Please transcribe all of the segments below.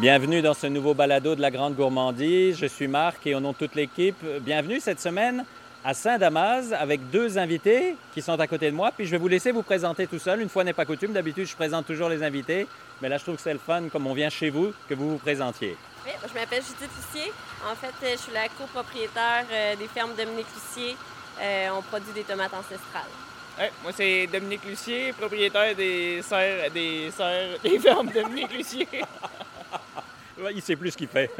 Bienvenue dans ce nouveau balado de la Grande Gourmandise. Je suis Marc et au nom de toute l'équipe, bienvenue cette semaine à Saint-Damas avec deux invités qui sont à côté de moi. Puis je vais vous laisser vous présenter tout seul. Une fois n'est pas coutume, d'habitude je présente toujours les invités. Mais là, je trouve que c'est le fun, comme on vient chez vous, que vous vous présentiez. Oui, je m'appelle Judith Lucier. En fait, je suis la copropriétaire euh, des fermes Dominique Lucier. Euh, on produit des tomates ancestrales. Ouais, moi, c'est Dominique Lucier, propriétaire des serres, des serres, des fermes Dominique Lucier. Il sait plus ce qu'il fait.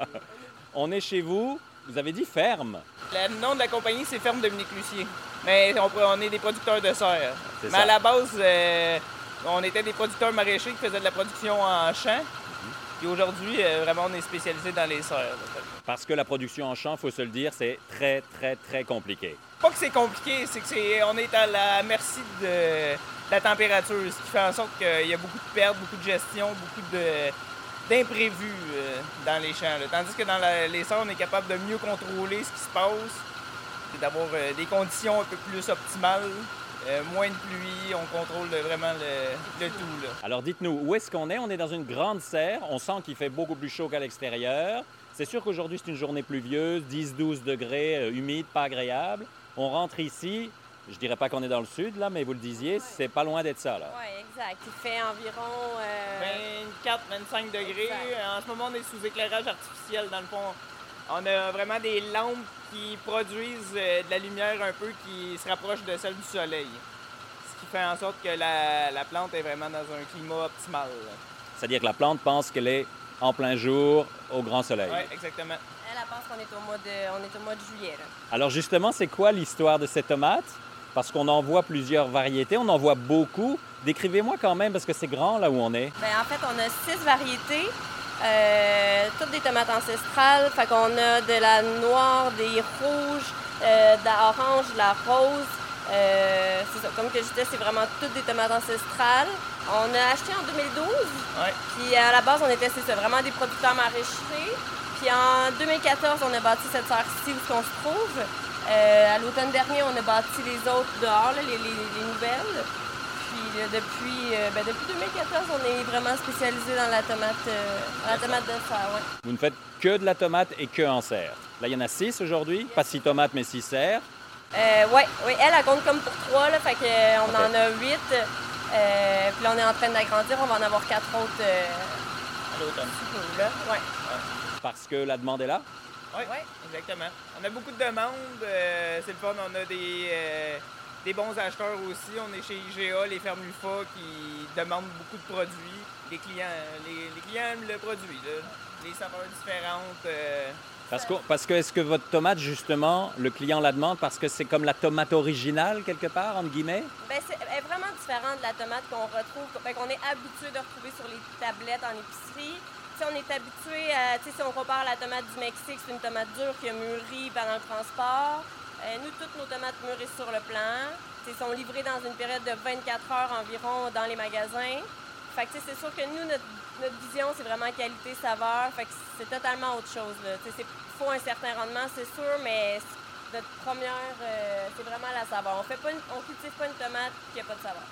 on est chez vous. Vous avez dit ferme. Le nom de la compagnie, c'est Ferme Dominique Lucier. Mais on, on est des producteurs de serre. Mais ça. à la base, euh, on était des producteurs maraîchers qui faisaient de la production en champ. Puis aujourd'hui, euh, vraiment, on est spécialisé dans les serres. Parce que la production en champ, faut se le dire, c'est très, très, très compliqué. Pas que c'est compliqué, c'est que c'est, on est à la merci de, de la température, ce qui fait en sorte qu'il y a beaucoup de pertes, beaucoup de gestion, beaucoup de, d'imprévus euh, dans les champs. Tandis que dans les serres, on est capable de mieux contrôler ce qui se passe, d'avoir euh, des conditions un peu plus optimales, euh, moins de pluie, on contrôle vraiment le, tout. Alors dites-nous, où est-ce qu'on est? On est dans une grande serre. On sent qu'il fait beaucoup plus chaud qu'à l'extérieur. C'est sûr qu'aujourd'hui, c'est une journée pluvieuse, 10-12 degrés, humide, pas agréable. On rentre ici. Je dirais pas qu'on est dans le sud, là, mais vous le disiez, c'est pas loin d'être ça, là. Oui, exact. Il fait environ. euh, 24, 25 degrés. Exact. En ce moment, on est sous éclairage artificiel. Dans le fond, on a vraiment des lampes qui produisent euh, de la lumière un peu qui se rapproche de celle du soleil. Ce qui fait en sorte que la, la plante est vraiment dans un climat optimal. C'est-à-dire que la plante pense qu'elle est en plein jour, au grand soleil. Oui, exactement. Elle, elle pense qu'on est au mois de, on est au mois de juillet. là. Alors justement, c'est quoi l'histoire de ces tomates? Parce qu'on en voit plusieurs variétés, on en voit beaucoup. Décrivez-moi quand même, parce que c'est grand là où on est. Ben, en fait, on a six variétés, euh, toutes des tomates ancestrales. Fait qu'on a de la noire, des rouges, euh, de la orange, de la rose. Euh, c'est ça. Comme que je disais, c'est vraiment toutes des tomates ancestrales. On a acheté en 2012. Ouais. Puis à la base, on était, c'est ça, vraiment des producteurs maraîchers. Puis en 2014, on a bâti cette serre-ci où on se trouve. Euh, à l'automne dernier, on a bâti les autres dehors, là, les, les- les nouvelles. Puis depuis, euh, ben, depuis 2014, on est vraiment spécialisé dans la tomate, euh, la tomate de serre. Ouais. Vous ne faites que de la tomate et que en serre. Là, il y en a six aujourd'hui, pas six tomates, mais six serres. Euh, ouais, ouais, elle, elle compte comme pour trois, là, fait que, on Ok. en a huit. Puis là, on est en train d'agrandir, on va en avoir quatre autres À l'automne. là. Ouais. Parce que la demande est là? Oui, Ouais. exactement. On a beaucoup de demandes. euh, c'est le fun. On a des, euh, des bons acheteurs aussi. On est chez IGA, les fermes UFA qui demandent beaucoup de produits. Les clients, les, les clients aiment le produit. là. Les saveurs différentes. euh, Parce que, parce que est-ce que votre tomate, justement, le client la demande parce que c'est comme la tomate originale, quelque part, entre guillemets? Ben, c'est, elle est vraiment différente de la tomate qu'on retrouve, qu'on est habitué de retrouver sur les tablettes en épicerie. On est habitué à, si on compare la tomate du Mexique, c'est une tomate dure qui a mûri pendant le transport. Euh, nous, toutes nos tomates mûrissent sur le plan. Sais, sont livrées dans une période de 24 heures environ dans les magasins. Fait que, c'est sûr que nous, notre, vision, c'est vraiment qualité-saveur. Fait que c'est totalement autre chose. c'est- faut un certain rendement, c'est sûr, mais notre première, euh, c'est vraiment la saveur. On on cultive pas une tomate qui a pas de saveur.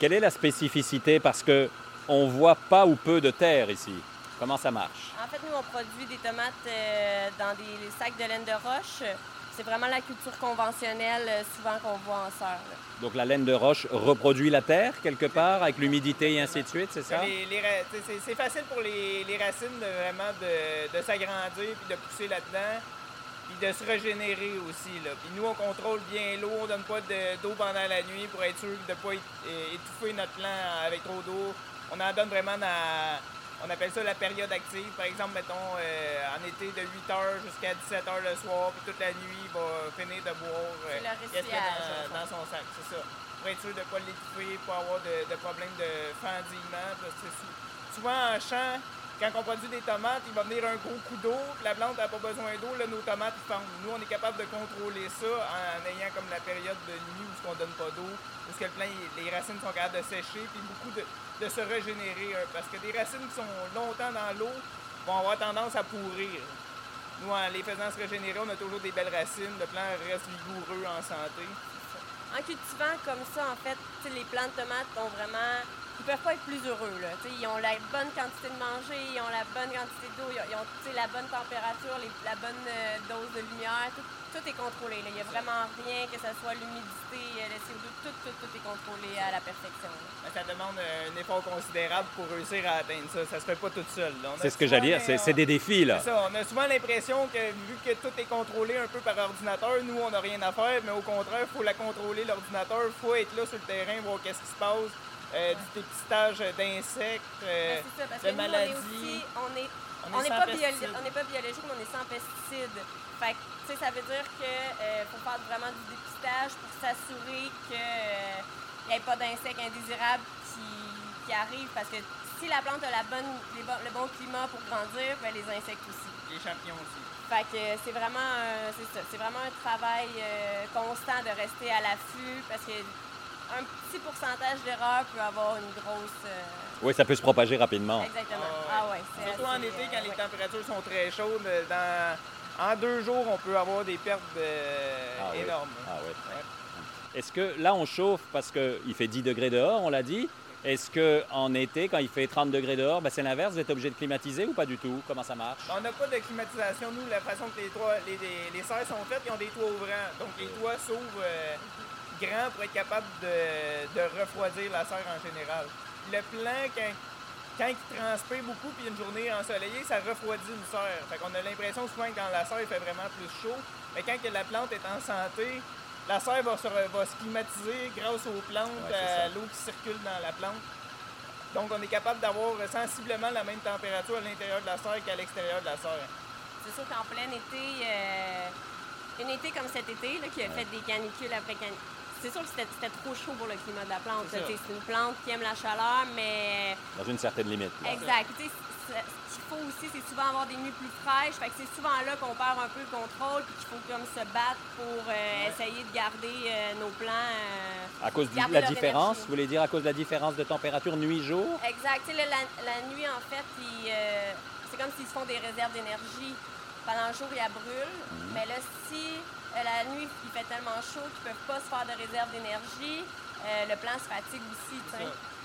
Quelle est la spécificité? Parce que on voit pas ou peu de terre ici. Comment ça marche? En fait, nous, on produit des tomates euh, dans des sacs de laine de roche. C'est vraiment la culture conventionnelle, euh, souvent qu'on voit en serre. là. Donc la laine de roche reproduit la terre, quelque part, avec l'humidité et ainsi de suite, c'est ça? les- les c'est, facile pour les, les racines de vraiment de, de s'agrandir puis de pousser là-dedans. Puis de se régénérer aussi. Là. Puis nous, on contrôle bien l'eau, on donne pas de- d'eau pendant la nuit pour être sûr de ne pas étouffer notre plant avec trop d'eau. On en donne vraiment dans, on appelle ça la période active. Par exemple, mettons, euh, en été de 8 h jusqu'à 17 h le soir, puis toute la nuit, il va finir de boire euh, qu'est-ce qu'il y a dans, dans son sac, c'est ça. Pour être sûr de ne pas l'étouffer, pas avoir de, de problème de fendillement. Parce que sou- souvent en champ, quand on produit des tomates, il va venir un gros coup d'eau, la plante n'a pas besoin d'eau, là, nos tomates ils fendent. Nous, on est capable de contrôler ça en ayant comme la période de nuit où on donne pas d'eau, où que le les racines sont capables de sécher, puis beaucoup de, de se régénérer. hein, parce que des racines qui sont longtemps dans l'eau vont avoir tendance à pourrir. Nous, en les faisant se régénérer, on a toujours des belles racines, le plant reste vigoureux en santé. En cultivant comme ça, en fait, les plants de tomates ont vraiment ils peuvent pas être plus heureux. Là. Ils ont la bonne quantité de manger, ils ont la bonne quantité d'eau, ils ont, ils ont, t'sais, la bonne température, les- la bonne euh, dose de lumière. Tout, tout est contrôlé. là. Il n'y a vraiment rien, que ce soit l'humidité, euh, le CO2, tout, tout, tout est contrôlé à la perfection. là. Mais ça demande un effort considérable pour réussir à atteindre ça. Ça se fait pas tout seul. C'est ce que j'allais dire, c'est des- défis, là. C'est ça, on a souvent l'impression que vu que tout est contrôlé un peu par ordinateur, nous on n'a rien à faire, mais au contraire, il faut la contrôler l'ordinateur, il faut être là sur le terrain, voir qu'est-ce qui se passe, euh, du dépistage d'insectes, euh, c'est ça, parce de maladies. aussi, on est, On on est n'est pas, n'est pas biologique, mais on est sans pesticides. Fait que, tu sais, ça veut dire qu'il faut faire vraiment du dépistage pour s'assurer qu'il n'y ait pas d'insectes indésirables qui, qui arrivent. Parce que si la plante a la bonne, les bon- le bon climat pour grandir, ben, les insectes aussi. Les champignons aussi. Fait que c'est vraiment, c'est vraiment un travail euh, constant de rester à l'affût parce que un petit pourcentage d'erreur peut avoir une grosse. euh, Oui, ça peut se propager rapidement. Exactement. Ah Ah ouais. c'est Surtout en été, euh, quand les ouais. températures sont très chaudes, dans... en deux jours, on peut avoir des pertes euh, Ah oui. énormes. Ah ouais. Ouais. Est-ce que là, on chauffe parce qu'il fait 10 degrés dehors, on l'a dit. Est-ce qu'en été, quand il fait 30 degrés dehors, ben, c'est l'inverse, vous êtes obligé de climatiser ou pas du tout? Comment ça marche? On n'a pas de climatisation, nous, la façon que les, toits, les, les, les serres sont faites, ils ont des toits ouvrants. Donc les toits s'ouvrent euh, grands pour être capable de, de refroidir la serre en général. Le plan, quand, quand il transpire beaucoup puis une journée ensoleillée, ça refroidit une serre. Fait qu'on a l'impression souvent que dans la serre, il fait vraiment plus chaud. Mais quand que la plante est en santé, la serre va se, va se climatiser grâce aux plantes, Ouais, à l'eau qui circule dans la plante. Donc on est capable d'avoir sensiblement la même température à l'intérieur de la serre qu'à l'extérieur de la serre. C'est sûr qu'en plein été, euh, un été comme cet été, là, qui a fait des canicules après canicules, c'est sûr que c'était c'était trop chaud pour le climat de la plante. C'est une plante qui aime la chaleur, mais Dans une certaine limite. là. exact. Tu sais, c'est- Ce qu'il faut aussi, c'est souvent avoir des nuits plus fraîches. Fait que c'est souvent là qu'on perd un peu le contrôle, puis qu'il faut comme se battre pour euh, essayer de garder euh, nos plants. euh, À cause de la différence, énergie. vous voulez dire à cause de la différence de température nuit-jour? Exact. Tu sais, là, la, la nuit, en fait, euh, c'est comme s'ils se font des réserves d'énergie. Pendant le jour, ils la brûlent. Mhm. Mais là, si euh, la nuit, il fait tellement chaud qu'ils ne peuvent pas se faire de réserve d'énergie, euh, le plant se fatigue aussi.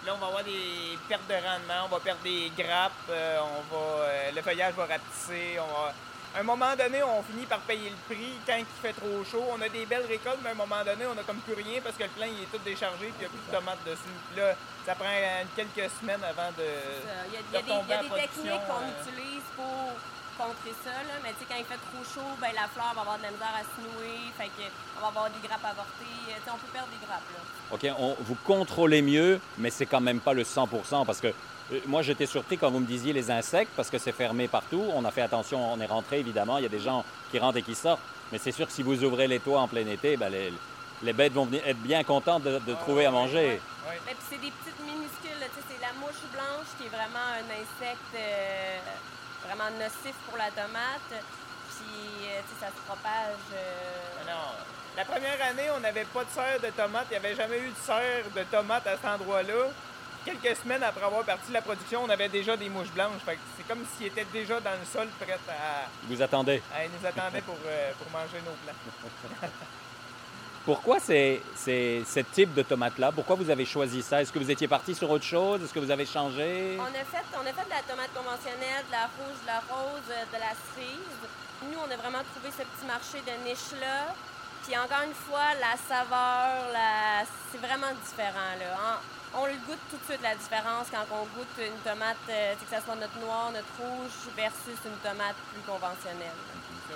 Là, on va avoir des pertes de rendement, on va perdre des grappes, euh, on va, euh, le feuillage va rapetisser. On va... À un moment donné, on finit par payer le prix quand il fait trop chaud. On a des belles récoltes, mais à un moment donné, on a comme plus rien parce que le plant il est tout déchargé puis il n'y a plus de tomates dessus. Puis là, ça prend quelques semaines avant de. Il y a, y des, y a techniques qu'on utilise pour contrer ça, là. mais tu sais, quand il fait trop chaud, ben, la fleur va avoir de la misère à se nouer, fait que on va avoir des grappes avortées. Euh, on peut perdre des grappes. Là. OK, on, vous contrôlez mieux, mais c'est quand même pas le 100% parce que euh, moi, j'étais surpris quand vous me disiez les insectes parce que c'est fermé partout. On a fait attention, on est rentré évidemment. Il y a des gens qui rentrent et qui sortent. Mais c'est sûr que si vous ouvrez les toits en plein été, ben, les, les bêtes vont venir être bien contentes de, de Ah, trouver à manger. ouais, ouais. Mais puis c'est des petites minuscules, là, tu sais, c'est la mouche blanche qui est vraiment un insecte euh, vraiment nocif pour la tomate. Puis, euh, ça se propage. euh, Mais non. La première année, on n'avait pas de serre de tomates. Il n'y avait jamais eu de serre de tomates à cet endroit-là. Quelques semaines après avoir parti la production, on avait déjà des mouches blanches. C'est comme s'ils étaient déjà dans le sol, prêts à, Vous attendez. à- ils nous attendaient pour, euh, pour manger nos plants. Pourquoi c'est ce type de tomate-là? Pourquoi vous avez choisi ça? Est-ce que vous étiez parti sur autre chose? Est-ce que vous avez changé? On a, fait, on a fait de la tomate conventionnelle, de la rouge, de la rose, euh, de la cerise. Nous, on a vraiment trouvé ce petit marché de niche-là. Puis encore une fois, la saveur, la... c'est vraiment différent. Là. En- On le goûte tout de suite, la différence, quand on goûte une tomate, euh, que ce soit notre noir, notre rouge, versus une tomate plus conventionnelle.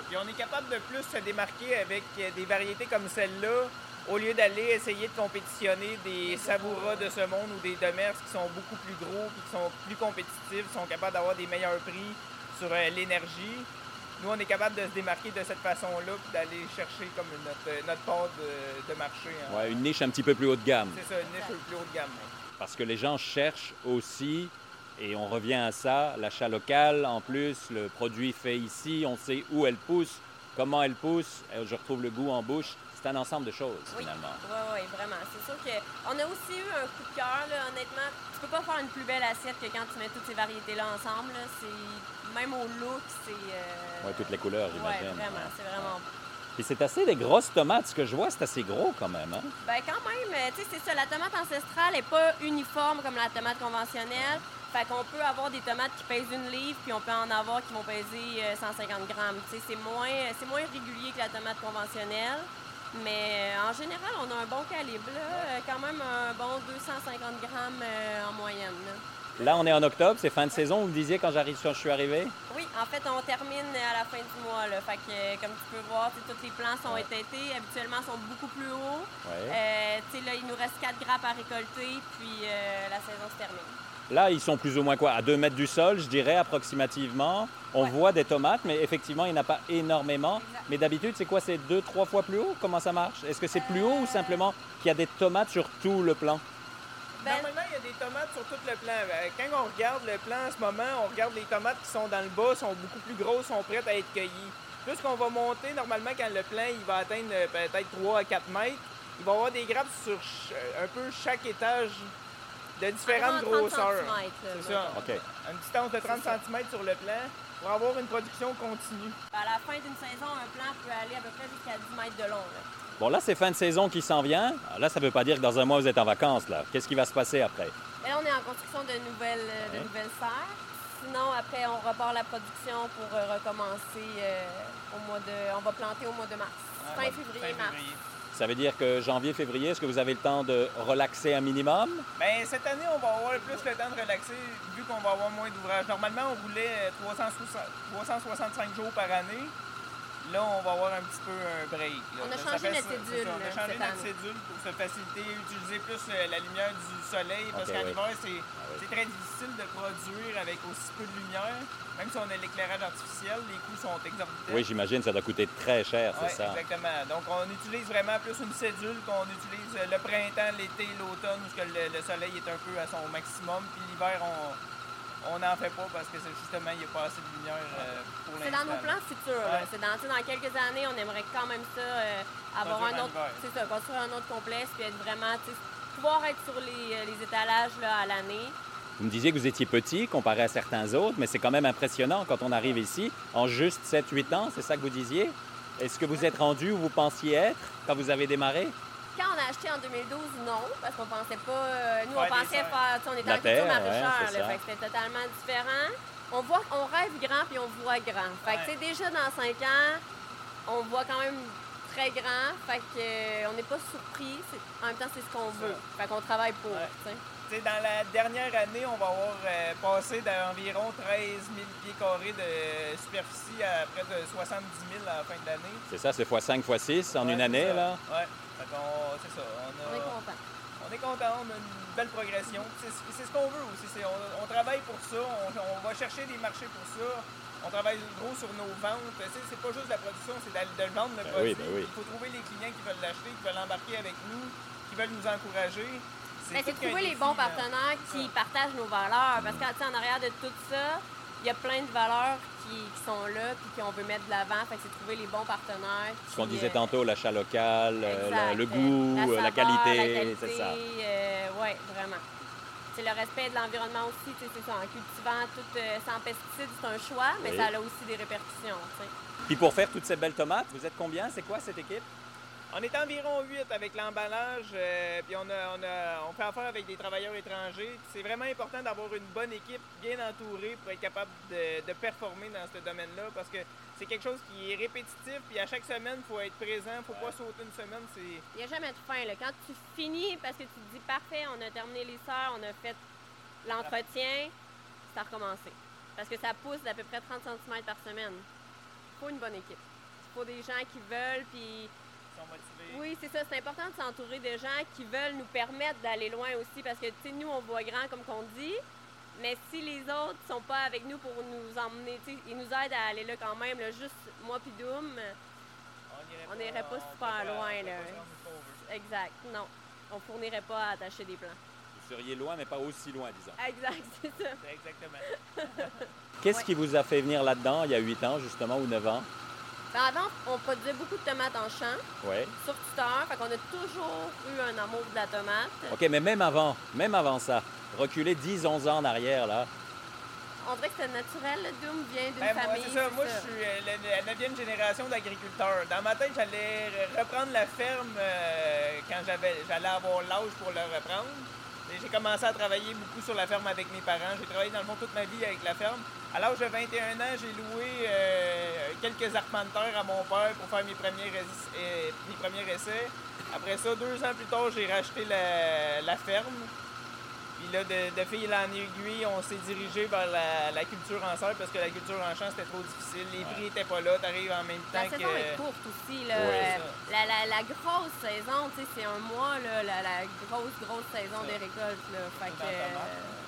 Puis on est capable de plus se démarquer avec euh, des variétés comme celle-là, au lieu d'aller essayer de compétitionner des savouras de ce monde ou des demers qui sont beaucoup plus gros, puis qui sont plus compétitifs, qui sont capables d'avoir des meilleurs prix sur euh, l'énergie. Nous, on est capable de se démarquer de cette façon-là, puis d'aller chercher comme notre, euh, notre part de, de marché. hein. Ouais, une niche un petit peu plus haut de gamme. C'est ça, une niche un peu plus haut de gamme. Parce que les gens cherchent aussi, et on revient à ça, l'achat local. En plus, le produit fait ici, on sait où elle pousse, comment elle pousse, euh, je retrouve le goût en bouche. C'est un ensemble de choses, Oui, finalement. oui, oui, vraiment. C'est sûr qu'on a aussi eu un coup de cœur, là, honnêtement. Tu peux pas faire une plus belle assiette que quand tu mets toutes ces variétés-là ensemble. là. C'est Même au look, c'est... euh, Ouais, toutes les couleurs, j'imagine. vraiment, c'est vraiment beau. Puis c'est assez des grosses tomates. Ce que je vois, c'est assez gros quand même. Hein? Ben quand même, euh, tu sais, c'est ça. La tomate ancestrale n'est pas uniforme comme la tomate conventionnelle. Fait qu'on peut avoir des tomates qui pèsent une livre, puis on peut en avoir qui vont peser euh, 150 grammes. Tu sais, c'est moins, c'est moins régulier que la tomate conventionnelle. Mais euh, en général, on a un bon calibre, là. Euh, quand même un bon 250 grammes euh, en moyenne. là. Là, on est en octobre, c'est fin de saison, vous me disiez quand, j'arrive, quand je suis arrivé? Oui, en fait, on termine à la fin du mois. Là. Fait que, euh, comme tu peux voir, tous les plants sont étêtés. Habituellement, sont beaucoup plus hauts. Ouais. Euh, tu sais, là, il nous reste 4 grappes à récolter, puis euh, la saison se termine. Là, ils sont plus ou moins quoi À 2 mètres du sol, je dirais approximativement. On Ouais. voit des tomates, mais effectivement, il n'y en a pas énormément. Exact. Mais d'habitude, c'est quoi C'est deux, trois fois plus haut? Comment ça marche? Est-ce que c'est plus haut ou simplement qu'il y a des tomates sur tout le plan? Ben- Normalement, il y a des tomates sur tout le plan. Euh, Quand on regarde le plan en ce moment, on regarde les tomates qui sont dans le bas, sont beaucoup plus grosses, sont prêtes à être cueillies. Plus qu'on va monter, normalement, quand le plan il va atteindre euh, peut-être 3 à 4 mètres, il va y avoir des grappes sur euh, un peu chaque étage de différentes Environ 30 grosseurs. C'est ça. mettons. OK. Une distance de 30 C'est ça. cm sur le plan pour avoir une production continue. À la fin d'une saison, un plant peut aller à peu près jusqu'à 10 mètres de long. là. Bon, là, c'est fin de saison qui s'en vient. Alors là, ça ne veut pas dire que dans un mois, vous êtes en vacances. là. Qu'est-ce qui va se passer après? Et là, on est en construction de nouvelles, euh, de Ouais. nouvelles serres. Sinon, après, on repart la production pour euh, recommencer euh, au mois de... On va planter au mois de mars. fin Ouais, février, fin mars. Ça veut dire que janvier, février, est-ce que vous avez le temps de relaxer un minimum? Ben, cette année, on va avoir plus le temps de relaxer vu qu'on va avoir moins d'ouvrages. Normalement, on roulait euh, 360 365 jours par année. Là, on va avoir un petit peu un break. là. On a Ça changé notre cédule, ça, On a changé notre année. cédule pour se faciliter, utiliser plus euh, la lumière du soleil parce qu'en oui. hiver, c'est Ah oui. c'est très difficile de produire avec aussi peu de lumière. Même si on a l'éclairage artificiel, les coûts sont exorbitants. Oui, j'imagine, ça doit coûter très cher, Ouais, c'est ça. exactement. Donc, on utilise vraiment plus une cédule qu'on utilise euh, le printemps, l'été, l'automne, où ce que le, le soleil est un peu à son maximum. Puis l'hiver, on on n'en fait pas parce que c'est justement, il n'y a pas assez de lumière euh, pour C'est l'instant. dans nos plans futurs. Ouais. C'est dans, dans quelques années, on aimerait quand même ça, euh, avoir Construire un autre, c'est ça, construire un autre complexe, puis être vraiment, pouvoir être sur les, euh, les étalages là, à l'année. Vous me disiez que vous étiez petit comparé à certains autres, mais c'est quand même impressionnant quand on arrive ici en juste 7-8 ans, c'est ça que vous disiez? Est-ce que vous êtes rendu où vous pensiez être quand vous avez démarré? Quand on a acheté en 2012, non, parce qu'on pensait pas. euh, nous, on pensait faire. tu sais, On était en culture maraîchère, fait c'était totalement différent. On, voit, on rêve grand puis on voit grand. Fait que, tu sais, déjà dans 5 ans, on voit quand même très grand. Fait que, euh, on n'est pas surpris. En même temps, c'est ce qu'on veut. Fait qu'on travaille pour. Ouais. dans la dernière année, on va avoir euh, passé d'environ 13 000 pieds carrés de superficie à près de 70 000 à la fin de l'année. C'est ça, c'est x5, x6 en Ouais, une c'est année, ça. là Ouais. Fait qu'on- c'est ça. On, a- On est content. On est content, on a une belle progression. C'est c'est ce qu'on veut aussi. c'est- On, on travaille pour ça, on, on va chercher des marchés pour ça. On travaille gros sur nos ventes. C'est pas juste la production, c'est de, le vendre le Ben produit. oui, ben oui. Il faut trouver les clients qui veulent l'acheter, qui veulent embarquer avec nous, qui veulent nous encourager. Ben, c'est qu'un trouver les bons partenaires qui partagent nos valeurs. Parce que, tu sais, en arrière de tout ça, il y a plein de valeurs qui, qui sont là puis qu'on veut mettre de l'avant. Fait que c'est trouver les bons partenaires. Ce qu'on disait euh, tantôt, l'achat local, euh, la- le euh, goût, euh, la, saveur, qualité, c'est ça. oui, vraiment. C'est le respect de l'environnement aussi, c'est ça. En cultivant tout euh, sans pesticides, c'est un choix, mais Oui. ça a aussi des répercussions. Puis pour faire toutes ces belles tomates, vous êtes combien? C'est quoi cette équipe? On est environ 8 avec l'emballage, euh, puis on, a, on, a- on fait affaire avec des travailleurs étrangers. C'est vraiment important d'avoir une bonne équipe bien entourée pour être capable de, de performer dans ce domaine-là parce que c'est quelque chose qui est répétitif, puis à chaque semaine, il faut être présent, il ne faut pas sauter une semaine. C'est Il n'y a jamais de fin. Là. Quand tu finis, parce que tu te dis parfait, on a terminé les sœurs, on a fait l'entretien, c'est à recommencer. Parce que ça pousse d'à peu près 30 cm par semaine. Il faut une bonne équipe. Il faut des gens qui veulent, puis sont motivés. oui, c'est ça. C'est important de s'entourer de gens qui veulent nous permettre d'aller loin aussi. Parce que, tu sais, nous, on voit grand, comme qu'on dit. Mais si les autres sont pas avec nous pour nous emmener, tu sais, ils nous aident à aller là quand même. là, juste moi puis Doom, On n'irait pas super loin, là. pas exact, non. On fournirait pas à attacher des plans. Vous seriez loin, mais pas aussi loin, disons. Exact, c'est ça. C'est exactement. Qu'est-ce Ouais. qui vous a fait venir là-dedans il y a 8 ans, justement, ou 9 ans? Ben, avant, on produisait beaucoup de tomates en champ, Oui. sur tuteur. Fait qu'on a toujours eu un amour de la tomate. OK, mais même avant, même avant ça, reculez 10, 11 ans en arrière, là. on dirait que c'est naturel. Le Doom vient d'une Ben, famille. c'est ça. Moi, ça. je suis euh, la, la neuvième génération d'agriculteurs. Dans ma tête, j'allais re- reprendre la ferme euh, quand j'avais, j'allais avoir l'âge pour le reprendre. J'ai commencé à travailler beaucoup sur la ferme avec mes parents. J'ai travaillé dans le fond toute ma vie avec la ferme. À l'âge de 21 ans, j'ai loué euh, quelques arpenteurs à mon père pour faire mes premiers, ess- euh, mes premiers essais. Après ça, deux ans plus tard, j'ai racheté la ferme. Puis là, de, de fil en aiguille, on s'est dirigé vers la, la culture en serre parce que la culture en champ, c'était trop difficile. Les prix n'étaient pas là. T'arrives en même temps La que... saison est courte aussi. Là. Euh, la, la, la grosse saison, tu sais, c'est un mois, là, la, la grosse, grosse saison des récoltes. Là. Fait que, euh,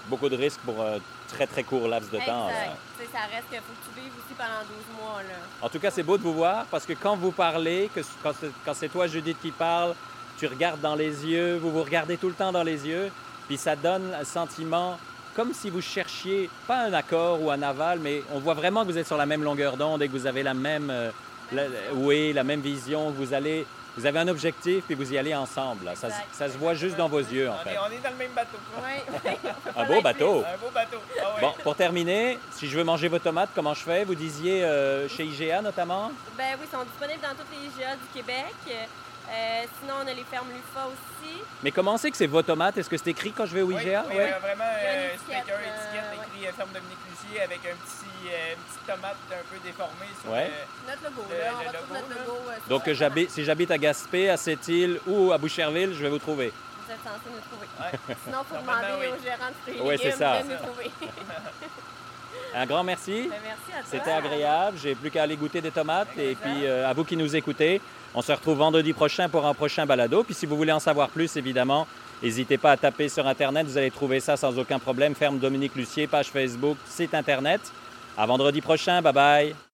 Beaucoup de risques pour un très très court laps de temps. là. exact. Tu sais, ça reste qu'il faut que tu vives aussi pendant 12 mois. Là. En tout cas, c'est beau de vous voir parce que quand vous parlez, que, quand c'est- quand c'est toi, Judith, qui parle, tu regardes dans les yeux, vous vous regardez tout le temps dans les yeux, puis ça donne un sentiment comme si vous cherchiez, pas un accord ou un aval, mais on voit vraiment que vous êtes sur la même longueur d'onde et que vous avez la même, euh, la- oui, la même vision, vous allez, vous avez un objectif puis vous y allez ensemble. là. Ça, se- Exact. ça se voit juste dans vos yeux, en on, fait. est, on est dans le même bateau. Un beau bateau. Un beau bateau. Ah ouais. Bon, pour terminer, si je veux manger vos tomates, comment je fais? Vous disiez euh, chez IGA notamment? Ben oui, ils sont disponibles dans toutes les IGA du Québec. Euh, sinon, on a les fermes Lufa aussi. Mais comment c'est que c'est vos tomates? Est-ce que c'est écrit quand je vais au IGA? oui, euh, vraiment, Il y a une euh, étiquette, euh, étiquette ouais. écrit ferme Dominique Lucier avec un petit, euh, une petite tomate un peu déformée sur Ouais. le- Notre logo, Le- là. On le retrouve logo, notre logo. Donc, j'habite- si j'habite à Gaspé, à Sept-Îles ou à Boucherville, je vais vous trouver. Vous êtes censé nous trouver. Ouais. Sinon, il faut demander oui. au gérant de fruits et Ouais, c'est légumes ça. de nous trouver. Un grand merci. Ben, merci à toi. C'était agréable. J'ai plus qu'à aller goûter des tomates. Et puis, euh, à vous qui nous écoutez, on se retrouve vendredi prochain pour un prochain balado. Puis, si vous voulez en savoir plus, évidemment, n'hésitez pas à taper sur Internet. Vous allez trouver ça sans aucun problème. Ferme Dominique Lucier, page Facebook, site Internet. À vendredi prochain. Bye bye.